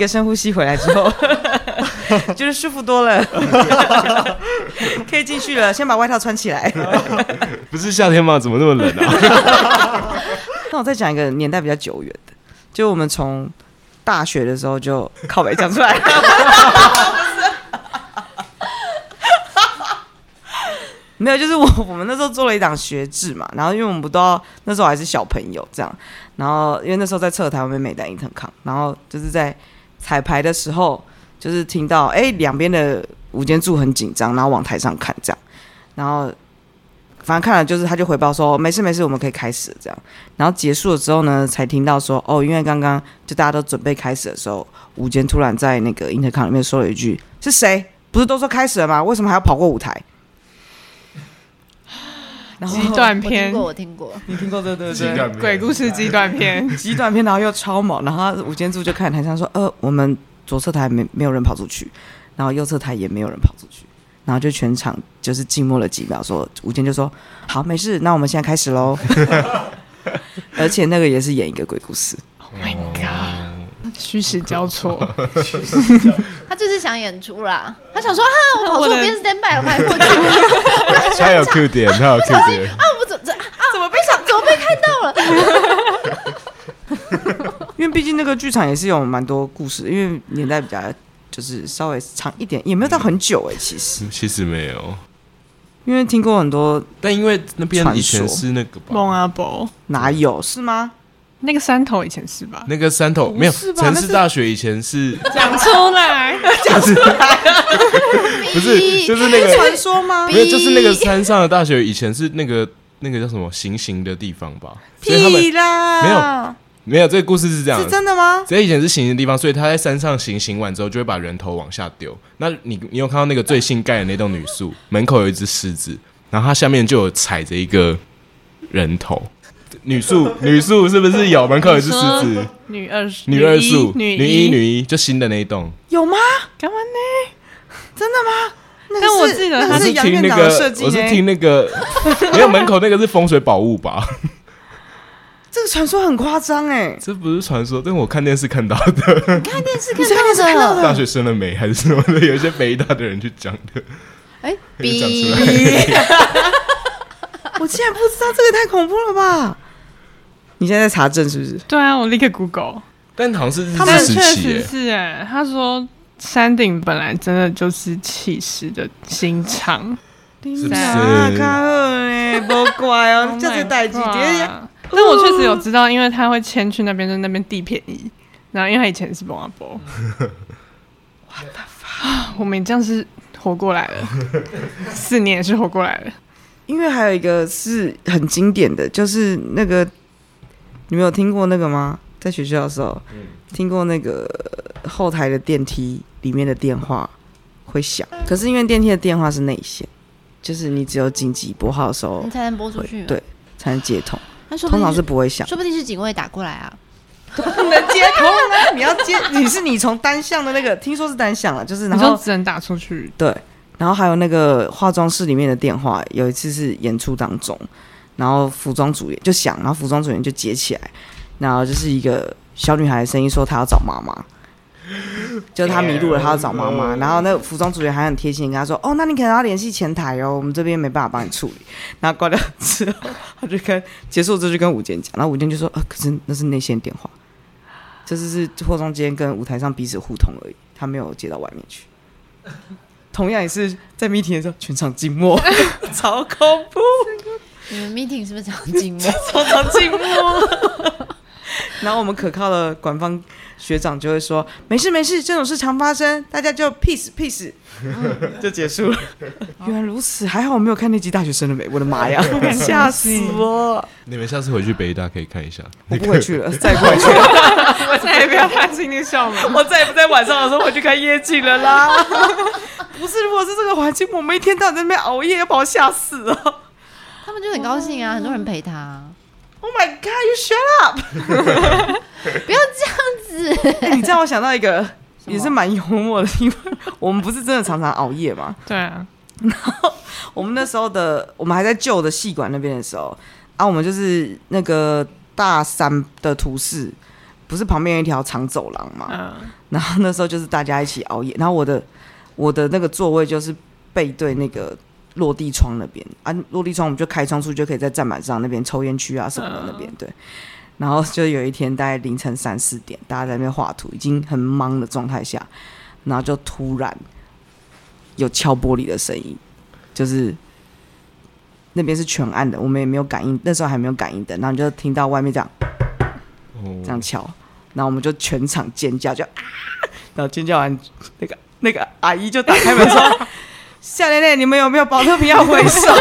一个深呼吸回来之后，就是舒服多了，可以进去了。先把外套穿起来。不是夏天吗？怎么那么冷啊？那我再讲一个年代比较久远的，就我们从大学的时候就靠北讲出来。没有，就是我我们那时候做了一档学制嘛，然后因为我们不都要那时候还是小朋友这样，然后因为那时候在侧台湾美美的伊藤康，然后就是在彩排的时候，就是听到哎两边的舞间柱很紧张，然后往台上看这样，然后反正看了就是他就回报说没事没事，我们可以开始这样，然后结束了之后呢，才听到说哦，因为刚刚就大家都准备开始的时候，舞间突然在那个伊藤康里面说了一句是谁？不是都说开始了吗？为什么还要跑过舞台？极短篇，我听过，你听过对对对，鬼故事极短片，极短片，然后又超猛，然后吴建柱就看台上说，呃，我们左侧台没没有人跑出去，然后右侧台也没有人跑出去，然后就全场就是静默了几秒，说吴建就说好没事，那我们现在开始喽，而且那个也是演一个鬼故事，Oh my god，虚实交错，他就是想演出啦，他想说哈，我跑错边 stand by 了，快过去。他有 Q 点，他有 Q 点啊！我怎怎啊？怎么被想？怎么被看到了？因为毕竟那个剧场也是有蛮多故事，因为年代比较就是稍微长一点，也没有到很久哎、欸。其实其实没有，因为听过很多，但因为那边以前是那个蒙阿伯，哪有是吗？那个山头以前是吧？那个山头没有，城市大学以前是 讲出来，讲出来，不是就是那个传说吗？没有，就是那个山上的大学以前是那个那个叫什么行刑的地方吧？屁啦，没有没有，这个故事是这样的，是真的吗？这以前是行刑的地方，所以他在山上行刑完之后，就会把人头往下丢。那你你有看到那个最新盖的那栋女宿门口有一只狮子，然后它下面就有踩着一个人头。女宿，女宿是不是有门口也是狮子？女二，女二宿，女女一，女一，就新的那一栋有吗？干嘛呢？真的吗？但我记得他是听那个，我是听那个，没有门口那个是风水宝物吧？这个传说很夸张哎，这不是传说，但我看电视看到的。你看电视看到的？大学生的美？还是什么的？有一些北大的人去讲的。哎，讲出来。我竟然不知道，这个太恐怖了吧！你现在在查证是不是？对啊，我立刻 Google。但好像是他们确实是哎，他说山顶本来真的就是气势的新场，是不是？不怪哦，这是代志。但我确实有知道，因为他会迁去那边，就那边地便宜。然后因为他以前是蒙阿波，我们这样是活过来了，四年也是活过来了。因为还有一个是很经典的，就是那个你没有听过那个吗？在学校的时候，嗯、听过那个后台的电梯里面的电话会响，可是因为电梯的电话是内线，就是你只有紧急拨号的时候你才能拨出去，对，才能接通。他说通常是不会响，说不定是警卫打过来啊，不能接通啊！你要接，你是你从单向的那个，听说是单向了，就是然后只能打出去，对。然后还有那个化妆室里面的电话，有一次是演出当中，然后服装组员就响，然后服装组员就接起来，然后就是一个小女孩的声音说她要找妈妈，就是她迷路了，她要找妈妈。然后那个服装组员还很贴心跟她说：“哦，那你可能要联系前台哦，我们这边没办法帮你处理。”然后挂掉之后，他就跟结束之后就跟吴健讲，然后吴健就说：“呃，可是那是内线电话，这是是化妆间跟舞台上彼此互通而已，他没有接到外面去。”同样也是在 meeting 的时候，全场静默，超恐怖。你们 meeting 是不是常静默？常常静默。然后我们可靠的官方学长就会说：“没事没事，这种事常发生，大家就 peace peace，就结束了。”原来如此，还好我没有看那集《大学生的美》，我的妈呀，吓死我！你们下次回去北大可以看一下。我不回去了，再也不回去了，我再也不要踏进那个校门，我再也不在晚上的时候回去看夜景了啦。不是，如果是这个环境，我们一天到晚在那边熬夜，要把我吓死了。他们就很高兴啊，很多人陪他。Oh my god! You shut up！不要这样子。欸、你知道我想到一个也是蛮幽默的，因为我们不是真的常常熬夜嘛。对啊。然后我们那时候的，我们还在旧的戏馆那边的时候，啊，我们就是那个大三的图示不是旁边有一条长走廊嘛，嗯，然后那时候就是大家一起熬夜，然后我的我的那个座位就是背对那个落地窗那边啊，落地窗我们就开窗出去就可以在站板上那边抽烟区啊什么的那边对。然后就有一天大概凌晨三四点，大家在那边画图，已经很忙的状态下，然后就突然有敲玻璃的声音，就是那边是全暗的，我们也没有感应，那时候还没有感应灯，然后就听到外面这样这样敲，然后我们就全场尖叫，就啊，然后尖叫完，那个那个阿姨就打开门说：“夏奶奶，你们有没有保特瓶要回收？”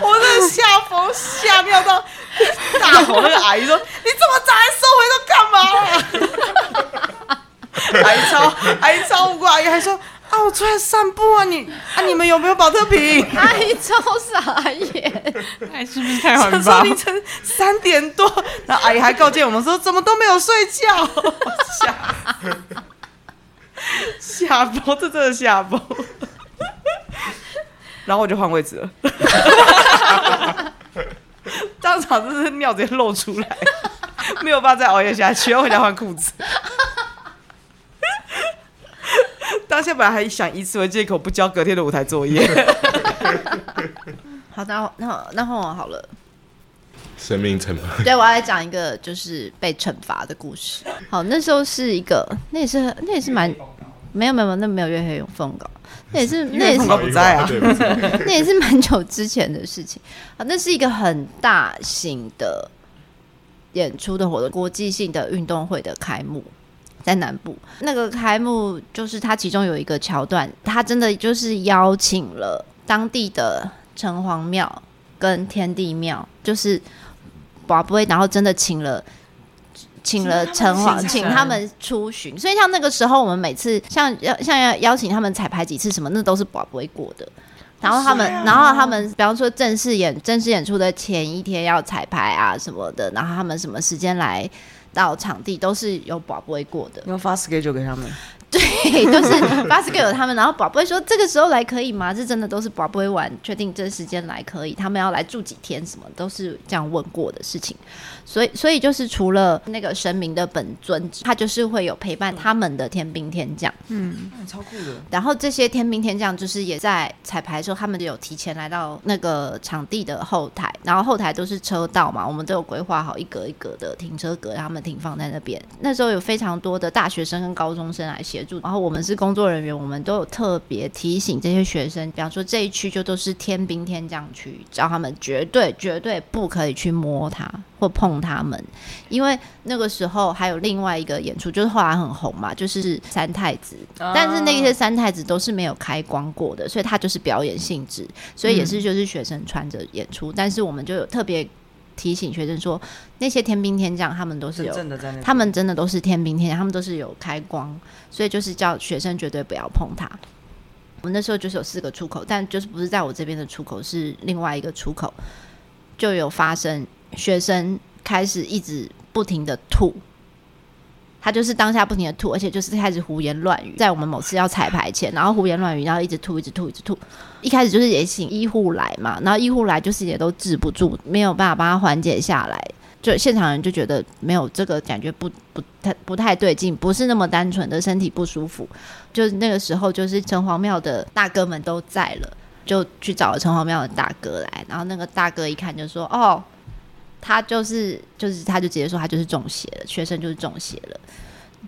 我真的吓疯吓尿到 大吼，那个阿姨说：“你这么早还收回都干嘛啊？” 阿姨超阿姨超无辜，阿姨还说：“啊，我出来散步啊，你啊，你们有没有保特瓶？”阿姨超傻眼，哎，是不是太晚了？凌晨三点多，那阿姨还告诫我们说：“怎么都没有睡觉？”吓吓疯，这真的吓疯。然后我就换位置了，当场就是尿直接漏出来，没有办法再熬夜下去，要回家换裤子。当下本来还想以此为借口不交隔天的舞台作业。好，那那那换我好了。生命惩罚。对，我要来讲一个就是被惩罚的故事。好，那时候是一个，那也是那也是蛮没有没有那没有月黑永凤稿。那也是，那也是不在啊，那也是蛮久之前的事情啊。那是一个很大型的演出的活动，国际性的运动会的开幕，在南部。那个开幕就是它其中有一个桥段，它真的就是邀请了当地的城隍庙跟天地庙，就是宝贝，然后真的请了。请了城隍，请他们出巡，所以像那个时候，我们每次像要像要邀请他们彩排几次什么，那都是不会过的。然后他们，然后他们，比方说正式演正式演出的前一天要彩排啊什么的，然后他们什么时间来到场地都是有不会过的。你要发 schedule 给他们。对，就是巴斯克有他们，然后宝贝说这个时候来可以吗？这真的都是宝贝玩，确定这时间来可以。他们要来住几天，什么都是这样问过的事情。所以，所以就是除了那个神明的本尊，他就是会有陪伴他们的天兵天将。嗯，超酷的。然后这些天兵天将就是也在彩排的时候，他们就有提前来到那个场地的后台，然后后台都是车道嘛，我们都有规划好一格一格的停车格，让他们停放在那边。那时候有非常多的大学生跟高中生来协助。然后我们是工作人员，我们都有特别提醒这些学生，比方说这一区就都是天兵天将区，叫他们绝对绝对不可以去摸它或碰他们，因为那个时候还有另外一个演出，就是后来很红嘛，就是三太子，但是那些三太子都是没有开光过的，所以他就是表演性质，所以也是就是学生穿着演出，但是我们就有特别。提醒学生说，那些天兵天将他们都是有，他们真的都是天兵天将，他们都是有开光，所以就是叫学生绝对不要碰它。我们那时候就是有四个出口，但就是不是在我这边的出口，是另外一个出口，就有发生学生开始一直不停的吐。他就是当下不停的吐，而且就是开始胡言乱语，在我们某次要彩排前，然后胡言乱语，然后一直吐，一直吐，一直吐。一开始就是也请医护来嘛，然后医护来就是也都治不住，没有办法帮他缓解下来。就现场人就觉得没有这个感觉不不太不太对劲，不是那么单纯的身体不舒服。就那个时候，就是城隍庙的大哥们都在了，就去找了城隍庙的大哥来，然后那个大哥一看就说：“哦。”他就是，就是，他就直接说他就是中邪了，学生就是中邪了。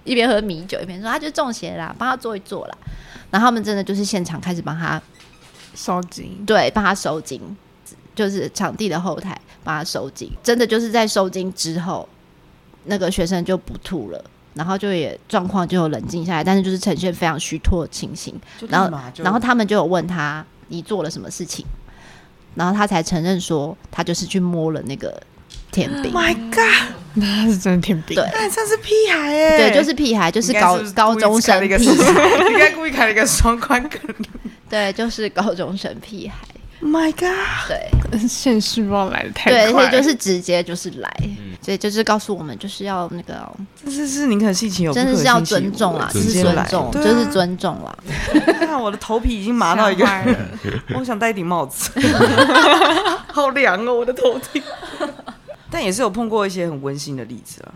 一边喝米酒，一边说他就中邪啦，帮他做一做啦。然后他们真的就是现场开始帮他收惊，对，帮他收惊，就是场地的后台帮他收惊。真的就是在收惊之后，那个学生就不吐了，然后就也状况就有冷静下来，但是就是呈现非常虚脱的情形。然后，然后他们就有问他你做了什么事情，然后他才承认说他就是去摸了那个。天兵，My God，那是真的天兵，对，那像是屁孩哎，对，就是屁孩，就是高是是高中生屁孩，应该故意开了一个双关。梗，对，就是高中生屁孩，My God，对，现世报来的太快，对，所以就是直接就是来，嗯、所以就是告诉我们就是要那个，这是是宁可信其有，真的是要尊重啊，是尊重，就是尊重啦。看我的头皮已经麻到一个，我想戴一顶帽子，好凉哦，我的头顶。但也是有碰过一些很温馨的例子啊。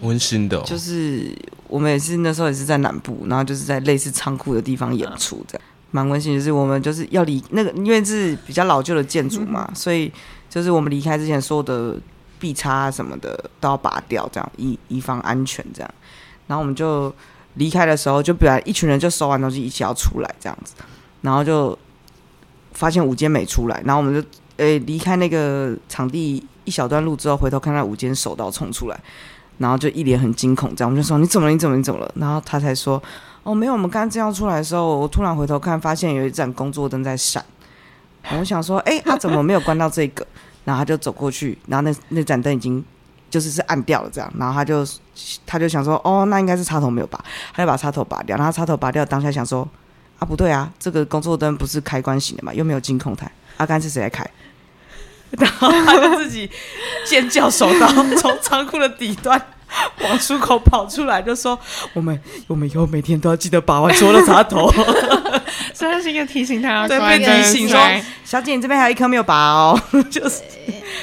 温馨的、哦，就是我们也是那时候也是在南部，然后就是在类似仓库的地方演出，这样蛮温馨。就是我们就是要离那个，因为是比较老旧的建筑嘛，所以就是我们离开之前，所有的壁插什么的都要拔掉，这样以以防安全这样。然后我们就离开的时候，就本来一群人就收完东西一起要出来这样子，然后就发现五间没出来，然后我们就诶离开那个场地一小段路之后，回头看到五间手刀冲出来。然后就一脸很惊恐，这样我们就说你怎么？你怎么？你怎么了？然后他才说哦，没有，我们刚刚正要出来的时候，我突然回头看，发现有一盏工作灯在闪。我想说，哎，他怎么没有关到这个？然后他就走过去，然后那那盏灯已经就是是暗掉了，这样。然后他就他就想说，哦，那应该是插头没有拔，他就把插头拔掉。然后插头拔掉，当下想说，啊，不对啊，这个工作灯不是开关型的嘛，又没有监控台，阿甘是谁来开？然后他就自己尖叫，手刀从仓库的底端往出口跑出来，就说：“我们我们以后每天都要记得把玩所有的插头。”所以他是一个提醒他，对，被提醒说：“小姐，你这边还有一颗没有拔哦。”就是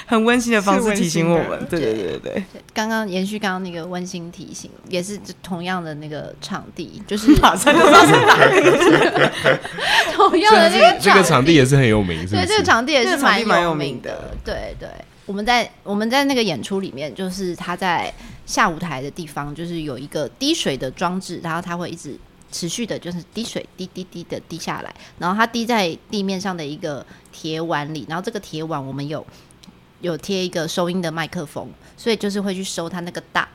很温馨的方式提醒我们。对对对对对。刚刚延续刚刚那个温馨提醒，也是同样的那个场地，就是 马上就知道是哪个。同样的那个这个场地也是很有名，对，这个场地也是蛮有名的。对对，我们在我们在那个演出里面，就是他在下舞台的地方，就是有一个滴水的装置，然后他会一直持续的，就是滴水滴滴滴的滴下来，然后它滴在地面上的一个铁碗里，然后这个铁碗我们有有贴一个收音的麦克风，所以就是会去收它那个大。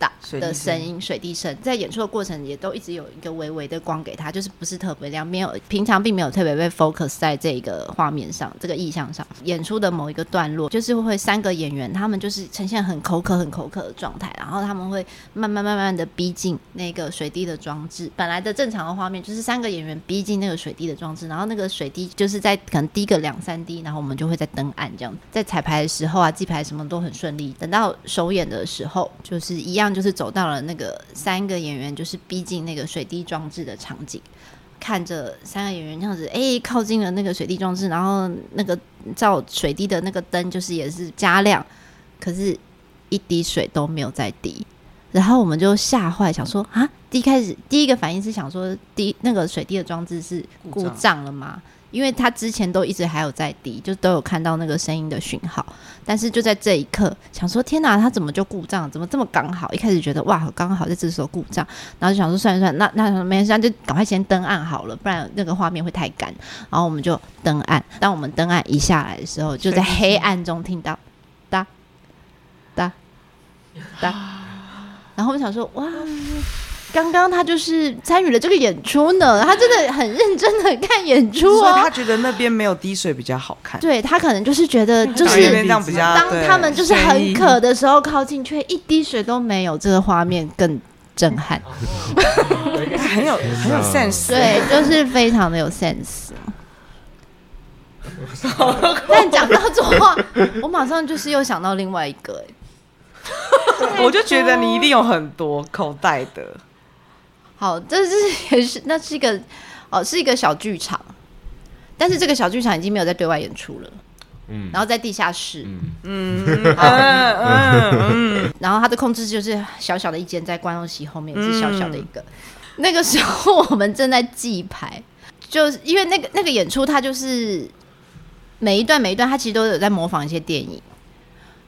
大的声音，水滴声，在演出的过程也都一直有一个微微的光给他，就是不是特别亮，没有平常并没有特别被 focus 在这个画面上，这个意象上。演出的某一个段落，就是会三个演员，他们就是呈现很口渴、很口渴的状态，然后他们会慢慢、慢慢的逼近那个水滴的装置。本来的正常的画面就是三个演员逼近那个水滴的装置，然后那个水滴就是在可能滴个两三滴，然后我们就会在登岸这样。在彩排的时候啊，记牌什么都很顺利。等到首演的时候，就是一样。就是走到了那个三个演员，就是逼近那个水滴装置的场景，看着三个演员这样子，哎、欸，靠近了那个水滴装置，然后那个照水滴的那个灯就是也是加亮，可是一滴水都没有再滴，然后我们就吓坏，想说啊，第一开始第一个反应是想说，滴那个水滴的装置是故障了吗？因为他之前都一直还有在滴，就都有看到那个声音的讯号，但是就在这一刻，想说天哪，他怎么就故障？怎么这么刚好？一开始觉得哇，刚好在这时候故障，然后就想说算了算，那那没事，那就赶快先登岸好了，不然那个画面会太干。然后我们就登岸，当我们登岸一下来的时候，就在黑暗中听到哒哒哒，然后我们想说哇。刚刚他就是参与了这个演出呢，他真的很认真的看演出哦。所以他觉得那边没有滴水比较好看。对，他可能就是觉得 就是当他们就是很渴的时候靠近，却一滴水都没有，这个画面更震撼。很有很有 sense，对，就是非常的有 sense。但讲到这话，我马上就是又想到另外一个，我就觉得你一定有很多口袋的。好，这是也是 那是一个哦，是一个小剧场，但是这个小剧场已经没有在对外演出了，嗯，然后在地下室，嗯。嗯。嗯嗯，然后它的控制就是小小的一间，在观众席后面是小小的一个。那个时候我们正在记牌，就是因为那个那个演出，它就是每一段每一段，它其实都有在模仿一些电影。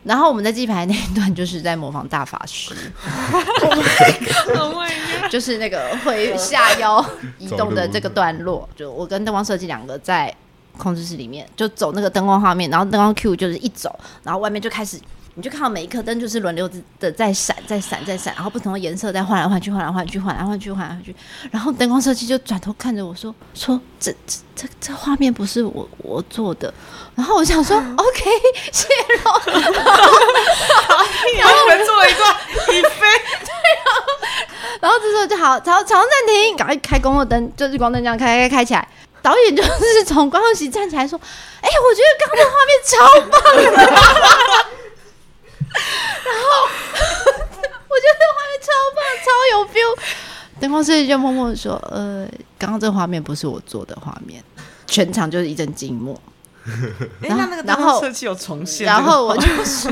然后我们在记牌那一段就是在模仿大法师，就是那个会下腰移动的这个段落。就我跟灯光设计两个在控制室里面，就走那个灯光画面，然后灯光 Q 就是一走，然后外面就开始。你就看到每一颗灯就是轮流的在闪，在闪，在闪，然后不同的颜色在换来换去，换来换去，换来换去，换来换去。然后灯光设计就转头看着我说：“说这这这这画面不是我我做的。”然后我想说：“OK，谢喽。”然后我们做了一段起飞，对啊。然后这时候就好，场场暂停，赶快开工作灯，就是光灯这样开开开起来。导演就是从观众席站起来说：“哎、欸，我觉得刚刚的画面超棒的。”然后我觉得这画面超棒，超有 feel。灯光师就默默说：“呃，刚刚这个画面不是我做的画面。”全场就是一阵静默。哎，那那个灯光设计有重现，然后我就说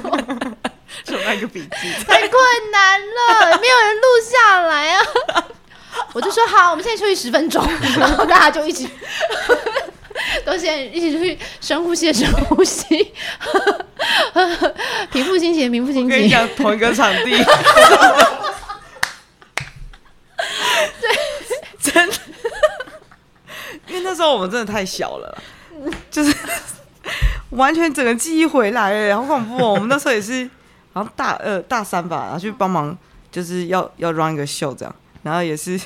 就那个笔记，太困难了，没有人录下来啊。我就说好，我们现在休息十分钟，然后大家就一起 都先一起出去深呼吸，深呼吸，平复心情，平复心情。跟你讲，同一个场地，对，真的，因为那时候我们真的太小了，就是完全整个记忆回来了，好恐怖哦！我们那时候也是，好像大二大三吧，然后去帮忙，就是要要 run 一个秀这样，然后也是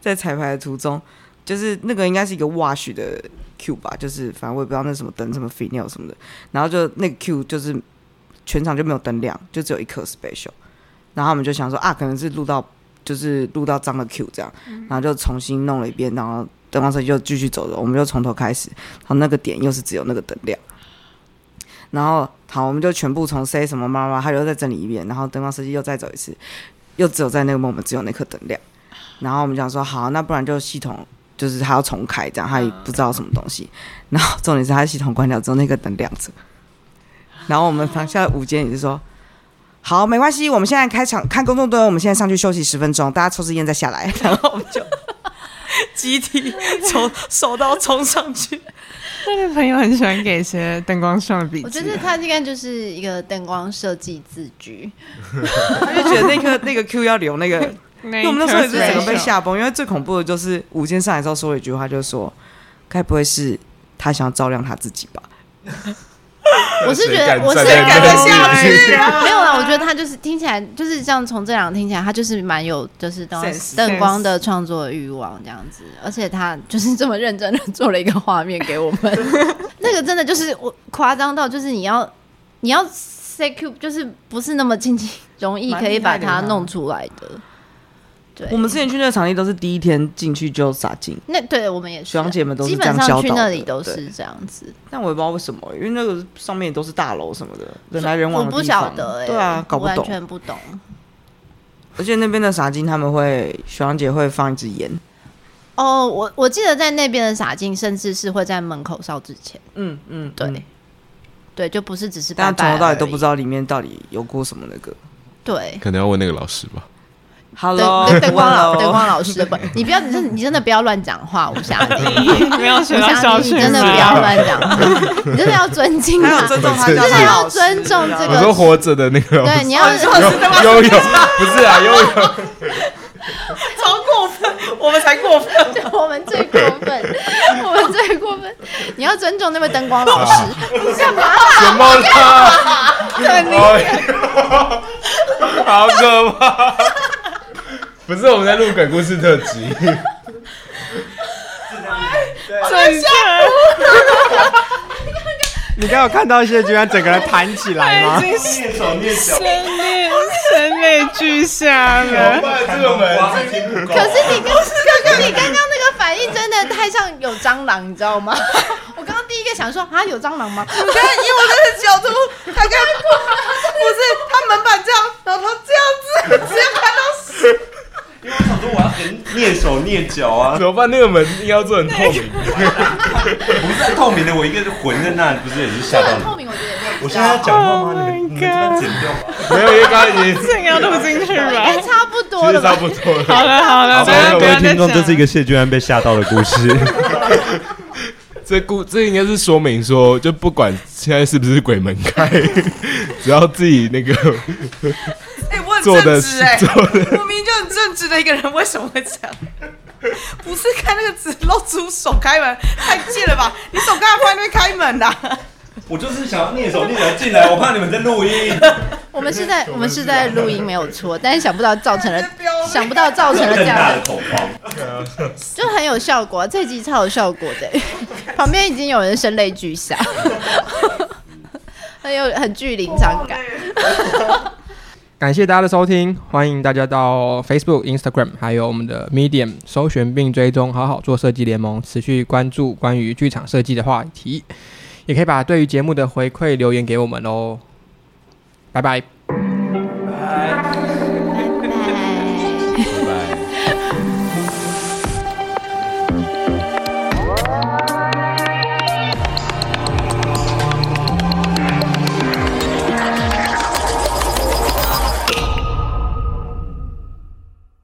在彩排的途中，就是那个应该是一个 wash 的 Q 吧，就是反正我也不知道那什么灯，什么 final 什么的，然后就那个 Q 就是全场就没有灯亮，就只有一颗 special，然后我们就想说啊，可能是录到就是录到脏的 Q 这样，然后就重新弄了一遍，然后灯光设计就继续走了，我们就从头开始，然后那个点又是只有那个灯亮，然后好，我们就全部从 say 什么妈妈，他又再整理一遍，然后灯光设计又再走一次，又只有在那个 moment 只有那颗灯亮，然后我们讲说好，那不然就系统。就是他要重开，这样他也不知道什么东西。然后重点是他系统关掉之后，那个灯亮着。然后我们当下午间也是说，好，没关系，我们现在开场看公众队，我们现在上去休息十分钟，大家抽支烟再下来。然后我们就集体从手刀冲上去。那个朋友很喜欢给一些灯光上的笔记。我觉得他应该就是一个灯光设计字句，他就觉得那个那个 Q 要留那个。因为我们那时候也是整个被吓崩，因为最恐怖的就是舞监上来之后说了一句话，就是说，该不会是他想要照亮他自己吧？我是觉得我是感得下去啊，没有啦，我觉得他就是听起来就是这样，从这两个听起来，他就是蛮有就是灯灯光的创作欲望这样子，而且他就是这么认真的做了一个画面给我们，那个真的就是我夸张到就是你要你要 CQ 就是不是那么轻轻容易可以把它弄出来的。我们之前去那个场地都是第一天进去就撒金，那对我们也是，学长姐们都是这样基本上去那里都是这样子。但我也不知道为什么，因为那个上面都是大楼什么的，人来人往的地方。我不晓得、欸，对啊，搞不懂，完全不懂。而且那边的洒金他们会，学长姐会放一支烟。哦，我我记得在那边的洒金，甚至是会在门口烧纸钱。嗯嗯，对，嗯、对，就不是只是拜拜，但从头到尾都不知道里面到底有过什么那个。对，可能要问那个老师吧。Hello，灯光老灯光老师的本，你不要，你真你真的不要乱讲话，吴霞妮，不要学到小学，你真的不要乱讲话，你真的要尊敬他，尊重他，真的要尊重这个。我说活着的那个，对，你要游泳，不是啊，游泳，超过分，我们才过分，我们最过分，我们最过分，你要尊重那位灯光老师，你干嘛？什么？他？好可怕！不是我们在录鬼故事特辑，真的。你刚有看到一些居然整个人弹起来吗？已经蹑手蹑脚，声泪声泪俱下了。可是你刚刚你刚刚那个反应真的太像有蟑螂，你知道吗？我刚刚第一个想说啊，有蟑螂吗？我刚刚以我那个角度，他刚不是他门板这样，然后他这样子，直接看到死。因为我想说我要很蹑手蹑脚啊，怎么办？那个门应该要做很透明，不是透明的，我一个魂在那里，不是也是吓到你？透明，我觉得也我现在要讲话吗？你们你们这边剪掉吗？没有，因为刚刚已经这个要录进去吧？差不多了，差不多了。好了好了，各位听众，这是一个谢君安被吓到的故事。这故这应该是说明说，就不管现在是不是鬼门开，只要自己那个。哎，我很正直哎，我明明就很正直的一个人，为什么会这样？不是看那个纸露出手开门，太贱了吧？你手刚才放在那边开门的。我就是想要蹑手蹑脚进来，我怕你们在录音。我们是在我们是在录音没有错，但是想不到造成了想不到造成了这样的恐慌，就很有效果，这集超有效果的，旁边已经有人声泪俱下，很有很具临场感。感谢大家的收听，欢迎大家到 Facebook、Instagram 还有我们的 Medium 搜寻并追踪“好好做设计联盟”，持续关注关于剧场设计的话题，也可以把对于节目的回馈留言给我们哦。拜拜。